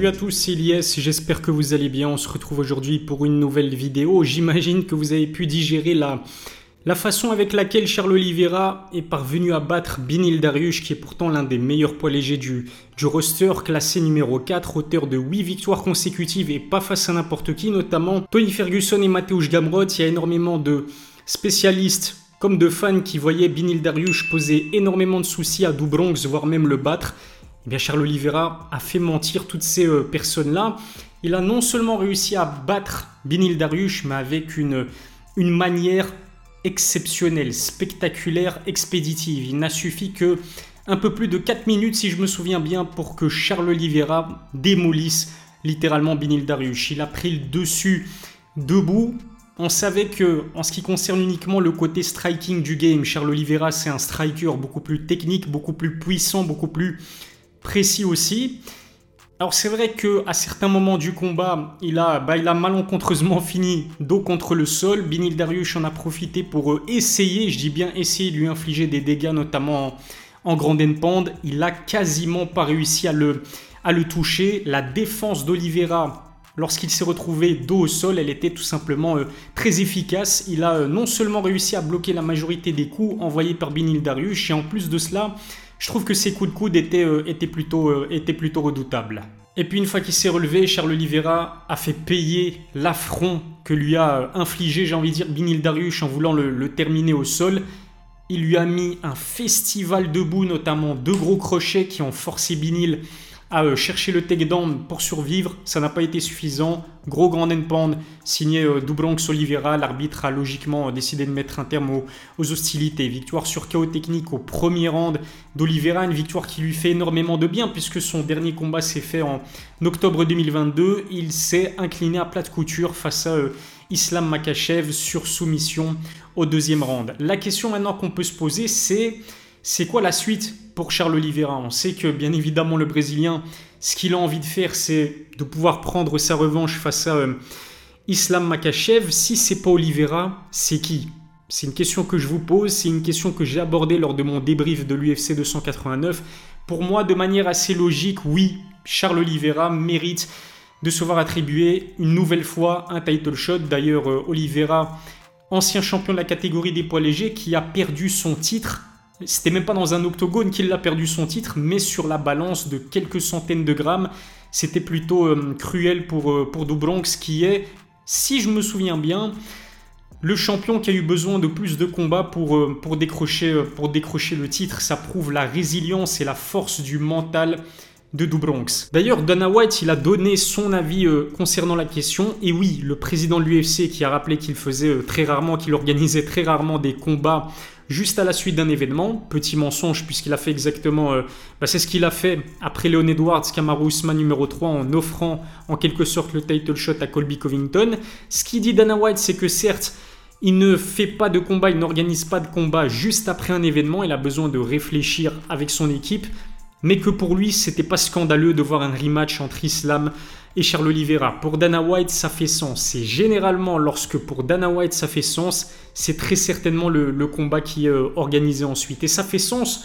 Salut à tous, c'est Elias, j'espère que vous allez bien. On se retrouve aujourd'hui pour une nouvelle vidéo. J'imagine que vous avez pu digérer la, la façon avec laquelle Charles Oliveira est parvenu à battre Binil Dariush, qui est pourtant l'un des meilleurs poids légers du, du roster, classé numéro 4, auteur de 8 victoires consécutives et pas face à n'importe qui, notamment Tony Ferguson et Mateusz Gamrot. Il y a énormément de spécialistes comme de fans qui voyaient Binil Dariush poser énormément de soucis à Dubronx, voire même le battre. Eh bien, Charles Oliveira a fait mentir toutes ces euh, personnes-là. Il a non seulement réussi à battre Binil Dariush, mais avec une, manière exceptionnelle, spectaculaire, expéditive. Il n'a suffi que un peu plus de 4 minutes, si je me souviens bien, pour que Charles Oliveira démolisse littéralement Binil Dariush. Il a pris le dessus debout. On savait que, en ce qui concerne uniquement le côté striking du game, Charles Oliveira, c'est un striker beaucoup plus technique, beaucoup plus puissant, beaucoup plus précis aussi. Alors c'est vrai que à certains moments du combat, il a, bah, il a malencontreusement fini dos contre le sol. Binil Dariush en a profité pour euh, essayer, je dis bien essayer de lui infliger des dégâts, notamment en, grande Grande Il a quasiment pas réussi à le, à le toucher. La défense d'Olivera, lorsqu'il s'est retrouvé dos au sol, elle était tout simplement euh, très efficace. Il a euh, non seulement réussi à bloquer la majorité des coups envoyés par Binil Dariush, et en plus de cela, je trouve que ses coups de coude étaient, euh, plutôt, euh, étaient plutôt redoutables. Et puis une fois qu'il s'est relevé, Charles Oliveira a fait payer l'affront que lui a euh, infligé, j'ai envie de dire, Binil Dariush en voulant le, terminer au sol. Il lui a mis un festival debout, notamment deux gros crochets qui ont forcé Binil à euh, chercher le takedown pour survivre. Ça n'a pas été suffisant. Gros grand endpound signé euh, Dubronx Oliveira. L'arbitre a logiquement euh, décidé de mettre un terme aux, hostilités. Victoire sur chaos technique au premier round d'Oliveira. Une victoire qui lui fait énormément de bien puisque son dernier combat s'est fait en octobre 2022. Il s'est incliné à plat de couture face à Islam Makachev sur soumission au deuxième round. La question maintenant qu'on peut se poser c'est c'est quoi la suite pour Charles Oliveira? On sait que bien évidemment le Brésilien, ce qu'il a envie de faire, c'est de pouvoir prendre sa revanche face à euh, Islam Makachev. Si c'est pas Oliveira, c'est qui? C'est une question que je vous pose, c'est une question que j'ai abordée lors de mon débrief de l'UFC 289. Pour moi, de manière assez logique, oui, Charles Oliveira mérite de se voir attribuer une nouvelle fois un title shot. D'ailleurs, euh, Oliveira, ancien champion de la catégorie des poids légers, qui a perdu son titre c'était même pas dans un octogone qu'il a perdu son titre, mais sur la balance de quelques centaines de grammes. C'était plutôt euh, cruel pour, euh, pour Dubronx, qui est, si je me souviens bien, le champion qui a eu besoin de plus de combats pour, euh, pour, décrocher, pour décrocher le titre. Ça prouve la résilience et la force du mental de Dubronx. D'ailleurs, Dana White, il a donné son avis concernant la question. Et oui, le président de l'UFC qui a rappelé qu'il faisait très rarement, qu'il organisait très rarement des combats juste à la suite d'un événement. Petit mensonge puisqu'il a fait exactement... Euh, bah, c'est ce qu'il a fait après Leon Edwards, Kamaru Usman numéro 3 en offrant en quelque sorte le title shot à Colby Covington. Ce qui dit Dana White, c'est que certes, il ne fait pas de combat, il n'organise pas de combat juste après un événement, il a besoin de réfléchir avec son équipe, mais que pour lui, c'était pas scandaleux de voir un rematch entre Islam et Charles Oliveira. Pour Dana White, ça fait sens. C'est généralement lorsque pour Dana White ça fait sens, c'est très certainement le, combat qui est euh, organisé ensuite. Et ça fait sens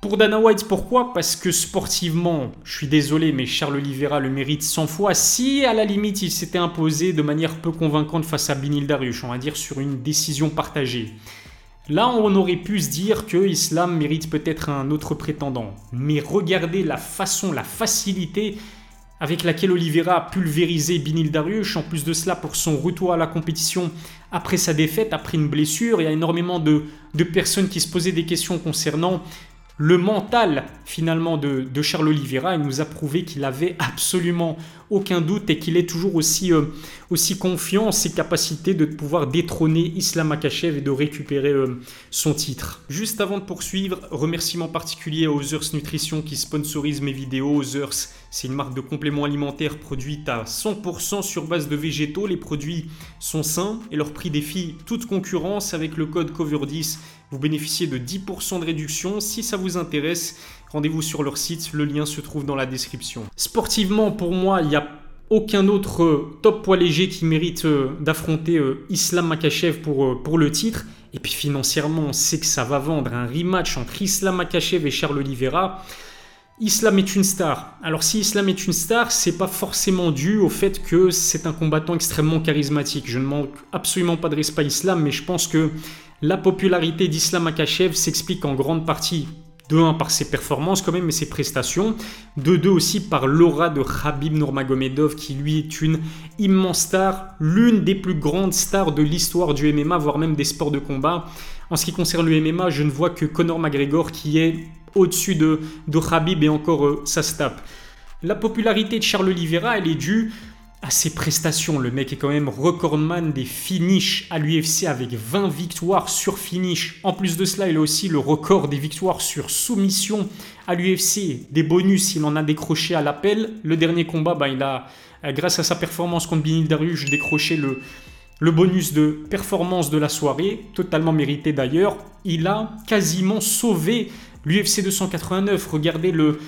pour Dana White, pourquoi? Parce que sportivement, je suis désolé, mais Charles Oliveira le mérite 100 fois. Si à la limite il s'était imposé de manière peu convaincante face à Binil Dariush, on va dire sur une décision partagée. Là, on aurait pu se dire que Islam mérite peut-être un autre prétendant. Mais regardez la façon, la facilité avec laquelle Oliveira a pulvérisé Binil Dariush. En plus de cela, pour son retour à la compétition après sa défaite, après une blessure, il y a énormément de, de personnes qui se posaient des questions concernant le mental finalement de, Charles Oliveira. Il nous a prouvé qu'il avait absolument aucun doute et qu'il est toujours aussi, euh, aussi confiant en ses capacités de pouvoir détrôner Islam Akachev et de récupérer euh, son titre. Juste avant de poursuivre, remerciement particulier à Others Nutrition qui sponsorise mes vidéos. Others, c'est une marque de compléments alimentaires produite à 100% sur base de végétaux. Les produits sont sains et leur prix défie toute concurrence avec le code COVER10 vous bénéficiez de 10% de réduction. Si ça vous intéresse, rendez-vous sur leur site, le lien se trouve dans la description. Sportivement, pour moi, il n'y a aucun autre euh, top poids léger qui mérite euh, d'affronter euh, Islam Makachev pour, pour le titre. Et puis financièrement, on sait que ça va vendre un rematch entre Islam Makachev et Charles Oliveira. Islam est une star. Alors si Islam est une star, c'est pas forcément dû au fait que c'est un combattant extrêmement charismatique. Je ne manque absolument pas de respect Islam, mais je pense que la popularité d'Islam Akachev s'explique en grande partie de un par ses performances quand même et ses prestations, de deux aussi par l'aura de Khabib Nurmagomedov qui lui est une immense star, l'une des plus grandes stars de l'histoire du MMA, voire même des sports de combat. En ce qui concerne le MMA, je ne vois que Conor McGregor qui est au-dessus de, de Khabib et encore euh, ça se tape. La popularité de Charles Oliveira, elle est due à ses prestations. Le mec est quand même recordman des finishes à l'UFC avec 20 victoires sur finish. En plus de cela, il a aussi le record des victoires sur soumission à l'UFC. Des bonus, il en a décroché à l'appel. Le dernier combat, bah, il a, euh, grâce à sa performance contre Binil décroché le, le bonus de performance de la soirée, totalement mérité d'ailleurs. Il a quasiment sauvé l'UFC 289. Regardez le,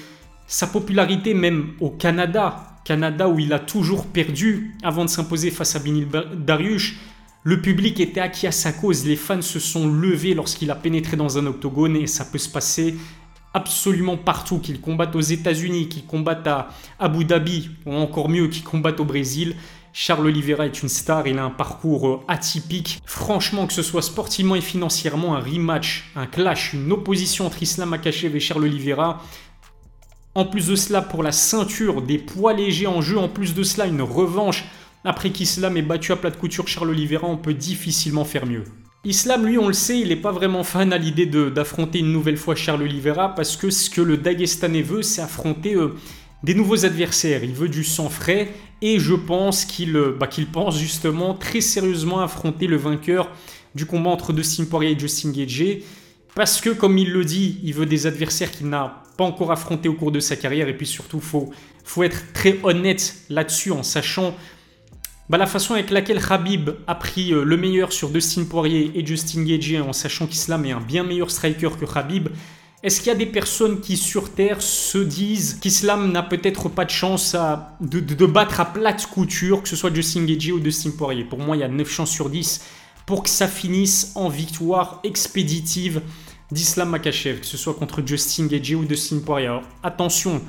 sa popularité même au Canada Canada où il a toujours perdu avant de s'imposer face à Binil Dariush. Le public était acquis à sa cause, les fans se sont levés lorsqu'il a pénétré dans un octogone et ça peut se passer absolument partout, qu'il combatte aux États-Unis, qu'il combatte à Abu Dhabi ou encore mieux qu'il combatte au Brésil. Charles Oliveira est une star, il a un parcours euh, atypique. Franchement, que ce soit sportivement et financièrement, un rematch, un clash, une opposition entre Islam Makachev et Charles Oliveira, en plus de cela, pour la ceinture des poids légers en jeu, en plus de cela, une revanche. Après qu'Islam ait battu à plat de couture Charles Oliveira, on peut difficilement faire mieux. Islam, lui, on le sait, il n'est pas vraiment fan à l'idée d'affronter une nouvelle fois Charles Oliveira parce que ce que le Dagestanais veut, c'est affronter euh, des nouveaux adversaires. Il veut du sang frais et je pense qu'il euh, bah, pense justement très sérieusement affronter le vainqueur du combat entre Dustin Poirier et Justin Gagey. Parce que, comme il le dit, il veut des adversaires qu'il n'a pas encore affrontés au cours de sa carrière. Et puis surtout, il faut, être très honnête là-dessus en sachant bah, la façon avec laquelle Khabib a pris euh, le meilleur sur Dustin Poirier et Justin Gaethje en sachant qu'Islam est un bien meilleur striker que Khabib. Est-ce qu'il y a des personnes qui sur Terre se disent qu'Islam n'a peut-être pas de chance de, battre à plate couture, que ce soit Justin Gaethje ou Dustin Poirier? Pour moi, il y a 9 chances sur 10 pour que ça finisse en victoire expéditive d'Islam Makachev, que ce soit contre Justin Gagey ou Dustin Poirier. attention,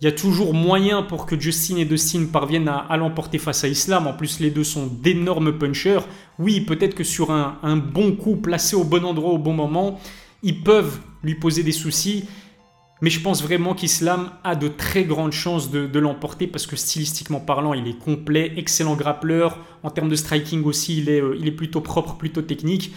il y a toujours moyen pour que Justin et Dustin parviennent à, l'emporter face à Islam. En plus, les deux sont d'énormes punchers. Oui, peut-être que sur un bon coup placé au bon endroit au bon moment, ils peuvent lui poser des soucis. Mais je pense vraiment qu'Islam a de très grandes chances de, l'emporter parce que stylistiquement parlant, il est complet, excellent grappleur. En termes de striking aussi, il est, euh, il est plutôt propre, plutôt technique.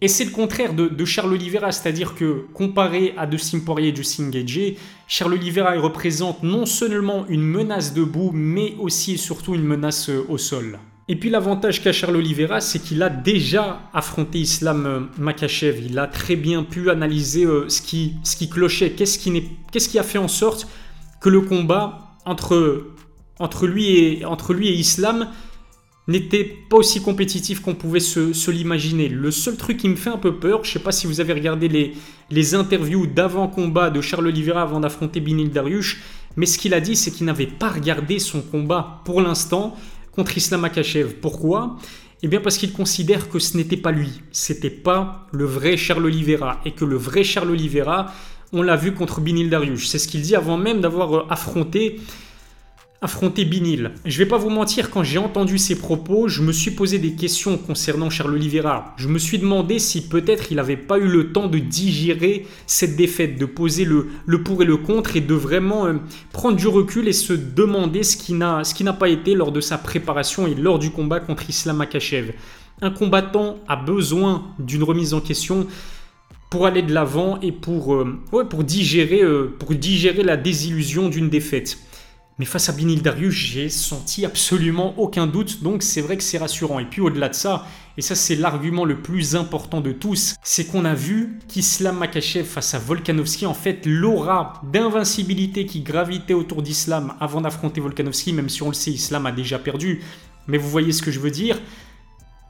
Et c'est le contraire de, Charles Oliveira, c'est-à-dire que comparé à Dustin Poirier et Justin Gagey, Charles Oliveira représente non seulement une menace debout, mais aussi et surtout une menace euh, au sol. Et puis l'avantage qu'a Charles Oliveira, c'est qu'il a déjà affronté Islam euh, Makachev. Il a très bien pu analyser euh, ce, qui, ce qui clochait, qu'est-ce qui, qui a fait en sorte que le combat entre, entre, lui, et, entre lui et Islam n'était pas aussi compétitif qu'on pouvait se, l'imaginer? Le seul truc qui me fait un peu peur, je ne sais pas si vous avez regardé les, les interviews d'avant-combat de Charles Oliveira avant d'affronter Binil Dariush, mais ce qu'il a dit, c'est qu'il n'avait pas regardé son combat pour l'instant contre Islam Akachev. Pourquoi? Eh bien parce qu'il considère que ce n'était pas lui, c'était pas le vrai Charles Oliveira et que le vrai Charles Oliveira, on l'a vu contre Binil Dariush. C'est ce qu'il dit avant même d'avoir euh, affronté affronter Binil. Je vais pas vous mentir, quand j'ai entendu ces propos, je me suis posé des questions concernant Charles Oliveira. Je me suis demandé si peut-être il n'avait pas eu le temps de digérer cette défaite, de poser le, le pour et le contre et de vraiment euh, prendre du recul et se demander ce qui n'a pas été lors de sa préparation et lors du combat contre Islam Akachev. Un combattant a besoin d'une remise en question pour aller de l'avant et pour, euh, pour, digérer, euh, pour digérer la désillusion d'une défaite. Mais face à Binil Darius, j'ai senti absolument aucun doute, donc c'est vrai que c'est rassurant. Et puis au-delà de ça, et ça c'est l'argument le plus important de tous, c'est qu'on a vu qu'Islam Makachev face à Volkanovski, en fait l'aura d'invincibilité qui gravitait autour d'Islam avant d'affronter Volkanovski, même si on le sait, Islam a déjà perdu, mais vous voyez ce que je veux dire?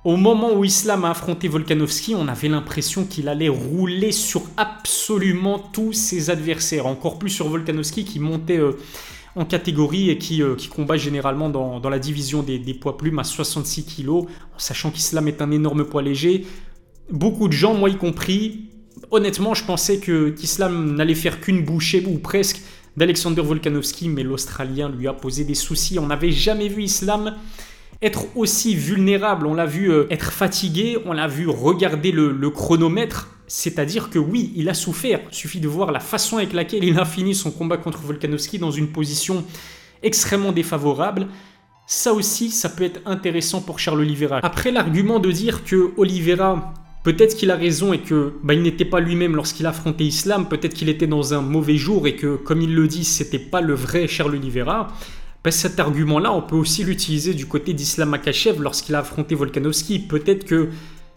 Au moment où Islam a affronté Volkanovski, on avait l'impression qu'il allait rouler sur absolument tous ses adversaires, encore plus sur Volkanovski qui montait euh, en catégorie et qui, euh, qui combat généralement dans, dans la division des, des, poids plumes à 66 kg, en sachant qu'Islam est un énorme poids léger. Beaucoup de gens, moi y compris, honnêtement, je pensais que qu'Islam n'allait faire qu'une bouchée ou presque d'Alexander Volkanovski, mais l'Australien lui a posé des soucis. On n'avait jamais vu Islam être aussi vulnérable. On l'a vu euh, être fatigué, on l'a vu regarder le, chronomètre. C'est-à-dire que oui, il a souffert. Il suffit de voir la façon avec laquelle il a fini son combat contre Volkanovski dans une position extrêmement défavorable. Ça aussi, ça peut être intéressant pour Charles Oliveira. Après l'argument de dire que Oliveira Peut-être qu'il a raison et que bah, il n'était pas lui-même lorsqu'il affrontait Islam. Peut-être qu'il était dans un mauvais jour et que, comme il le dit, c'était pas le vrai Charles Oliveira. Bah, cet argument-là, on peut aussi l'utiliser du côté d'Islam Makachev lorsqu'il a affronté Volkanovski. Peut-être que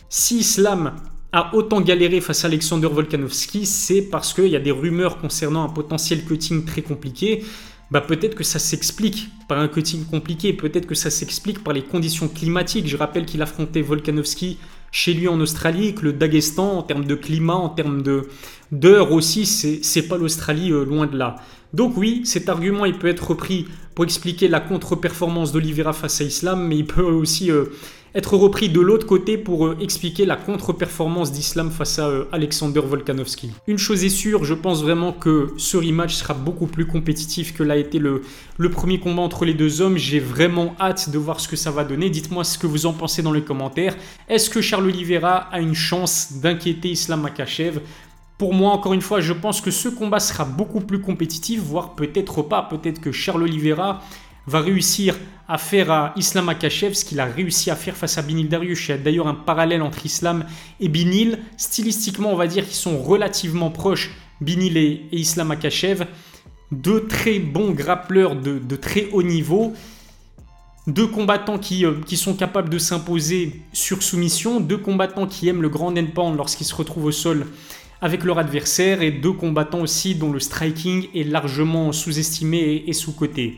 si Islam a autant galéré face à Alexander Volkanovski, c'est parce qu'il y a des rumeurs concernant un potentiel cutting très compliqué. Bah peut-être que ça s'explique par un cutting compliqué, peut-être que ça s'explique par les conditions climatiques. Je rappelle qu'il affrontait Volkanovski chez lui en Australie, que le Daghestan, en termes de climat, en termes d'heures aussi, c'est pas l'Australie euh, loin de là. Donc oui, cet argument il peut être repris pour expliquer la contre-performance d'Olivera face à Islam, mais il peut aussi euh, être repris de l'autre côté pour euh, expliquer la contre-performance d'Islam face à euh, Alexander Volkanovski. Une chose est sûre, je pense vraiment que ce rematch sera beaucoup plus compétitif que l'a été le, premier combat entre les deux hommes. J'ai vraiment hâte de voir ce que ça va donner. Dites-moi ce que vous en pensez dans les commentaires. Est-ce que Charles Oliveira a une chance d'inquiéter Islam Makachev? Pour moi, encore une fois, je pense que ce combat sera beaucoup plus compétitif, voire peut-être pas. Peut-être que Charles Oliveira va réussir à faire à Islam Akachev ce qu'il a réussi à faire face à Binil Dariush. Il y a d'ailleurs un parallèle entre Islam et Binil. Stylistiquement, on va dire qu'ils sont relativement proches, Binil et, Islam Akachev. Deux très bons grappleurs de, très haut niveau. Deux combattants qui, euh, qui sont capables de s'imposer sur soumission. Deux combattants qui aiment le grand endpoint lorsqu'ils se retrouvent au sol avec leur adversaire. Et deux combattants aussi dont le striking est largement sous-estimé et, sous-coté.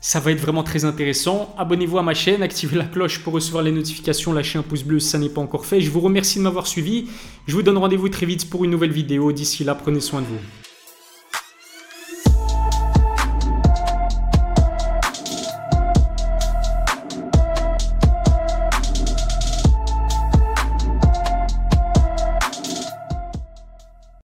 Ça va être vraiment très intéressant. Abonnez-vous à ma chaîne, activez la cloche pour recevoir les notifications, lâchez un pouce bleu si ça n'est pas encore fait. Je vous remercie de m'avoir suivi. Je vous donne rendez-vous très vite pour une nouvelle vidéo. D'ici là, prenez soin de vous.